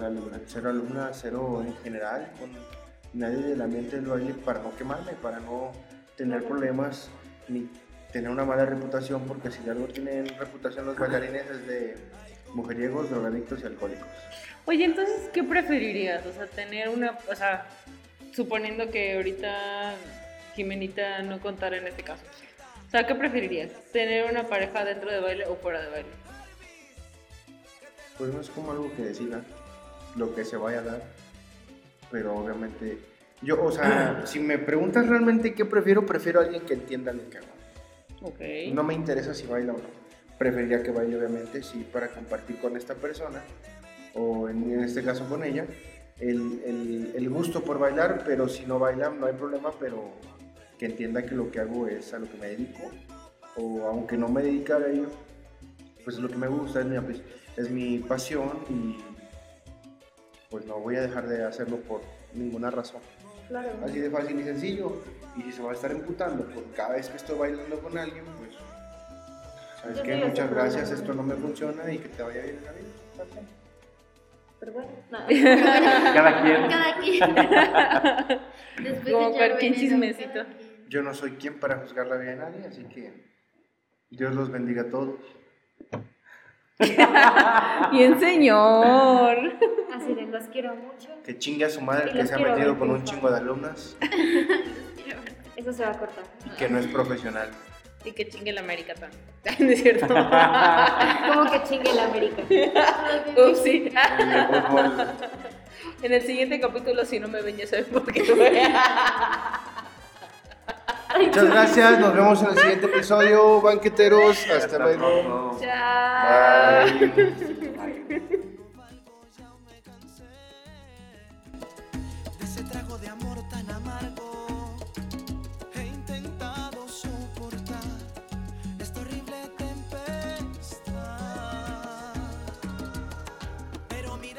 alumna. cero alumna, cero en general, con nadie del ambiente del baile para no quemarme, para no tener problemas ni tener una mala reputación, porque si de algo tienen reputación los bailarines es de mujeriegos, drogadictos y alcohólicos. Oye, entonces, ¿qué preferirías? O sea, tener una, o sea, suponiendo que ahorita Jimenita no contara en este caso. O sea, ¿qué preferirías? ¿Tener una pareja dentro de baile o fuera de baile? Pues no es como algo que decida lo que se vaya a dar, pero obviamente yo, o sea, (clears throat) si me preguntas realmente qué prefiero, prefiero a alguien que entienda lo que hago. No me interesa si baila o no. Preferiría que baile, obviamente, sí, para compartir con esta persona, o en, este caso con ella, el, el- el gusto por bailar, pero si no baila no hay problema, pero que entienda que lo que hago es a lo que me dedico, o aunque no me dedique a ello, pues es lo que me gusta, es mi, es mi pasión y pues no voy a dejar de hacerlo por ninguna razón. Claro. Así de fácil y sencillo. Y si se va a estar emputando por cada vez que estoy bailando con alguien, pues. ¿Sabes Yo qué? Muchas gracias, problema. esto no me funciona y que te vaya bien en la vida. Pero bueno, no. (laughs) Cada quien. Cada quien. (laughs) Después Como cualquier chismecito. cada quien. Yo no soy quien para juzgar la vida de nadie, así que Dios los bendiga a todos. (laughs) Bien, señor. Así de los quiero mucho. Que chingue a su madre Y que se ha metido con un chingo de alumnas (laughs) Eso se va a cortar. y que no es profesional. Y que chingue la América también. (laughs) ¿No es cierto? Como que chingue la América. Ups, sí. En el siguiente capítulo, si no me ven, ya saben por qué. Muchas gracias, nos vemos en el siguiente episodio, banqueteros. Hasta luego. Chao. Bye.